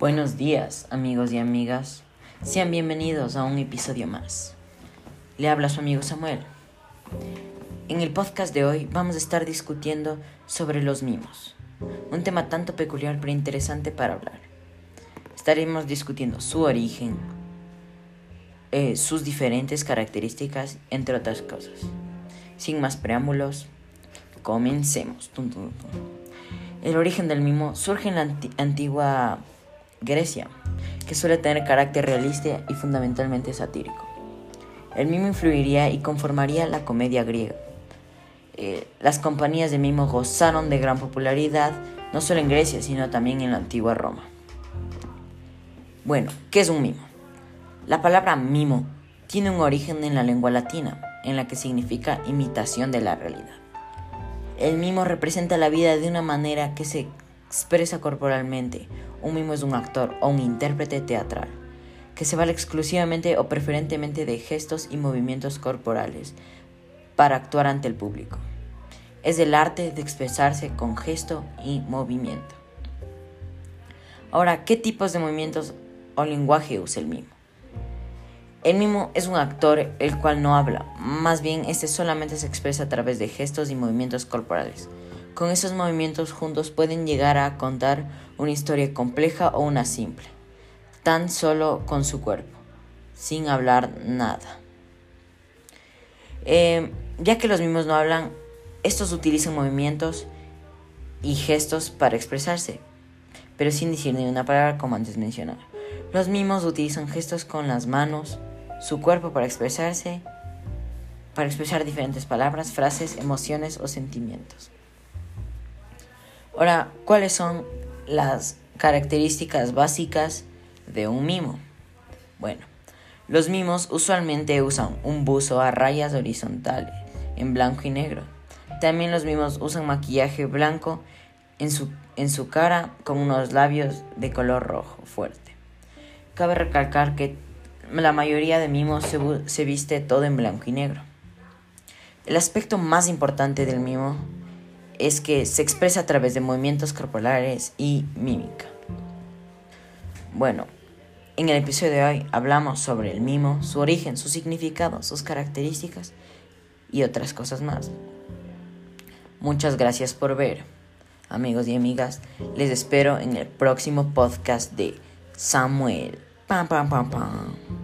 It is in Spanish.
Buenos días, amigos y amigas. Sean bienvenidos a un episodio más. Le habla su amigo Samuel. En el podcast de hoy vamos a estar discutiendo sobre los mimos, un tema tanto peculiar pero interesante para hablar. Estaremos discutiendo su origen, eh, sus diferentes características, entre otras cosas. Sin más preámbulos, comencemos. El origen del mimo surge en la antigua Grecia, que suele tener carácter realista y fundamentalmente satírico. El mimo influiría y conformaría la comedia griega. Eh, las compañías de mimo gozaron de gran popularidad no solo en Grecia, sino también en la antigua Roma. Bueno, ¿qué es un mimo? La palabra mimo tiene un origen en la lengua latina, en la que significa imitación de la realidad. El mimo representa la vida de una manera que se expresa corporalmente. Un mimo es un actor o un intérprete teatral, que se vale exclusivamente o preferentemente de gestos y movimientos corporales para actuar ante el público. Es el arte de expresarse con gesto y movimiento. Ahora, ¿qué tipos de movimientos o lenguaje usa el mimo? El mimo es un actor el cual no habla, más bien este solamente se expresa a través de gestos y movimientos corporales. Con esos movimientos juntos pueden llegar a contar una historia compleja o una simple, tan solo con su cuerpo, sin hablar nada. Eh, ya que los mimos no hablan, estos utilizan movimientos y gestos para expresarse, pero sin decir ni una palabra como antes mencionaba. Los mimos utilizan gestos con las manos, su cuerpo para expresarse, para expresar diferentes palabras, frases, emociones o sentimientos. Ahora, ¿cuáles son las características básicas de un mimo? Bueno, los mimos usualmente usan un buzo a rayas horizontales en blanco y negro. También los mimos usan maquillaje blanco en su, en su cara con unos labios de color rojo fuerte. Cabe recalcar que la mayoría de mimos se, viste todo en blanco y negro. El aspecto más importante del mimo es que se expresa a través de movimientos corporales y mímica. Bueno, en el episodio de hoy hablamos sobre el mimo, su origen, su significado, sus características y otras cosas más. Muchas gracias por ver. Amigos y amigas, les espero en el próximo podcast de Samuel. Pam, pam, pam, pam.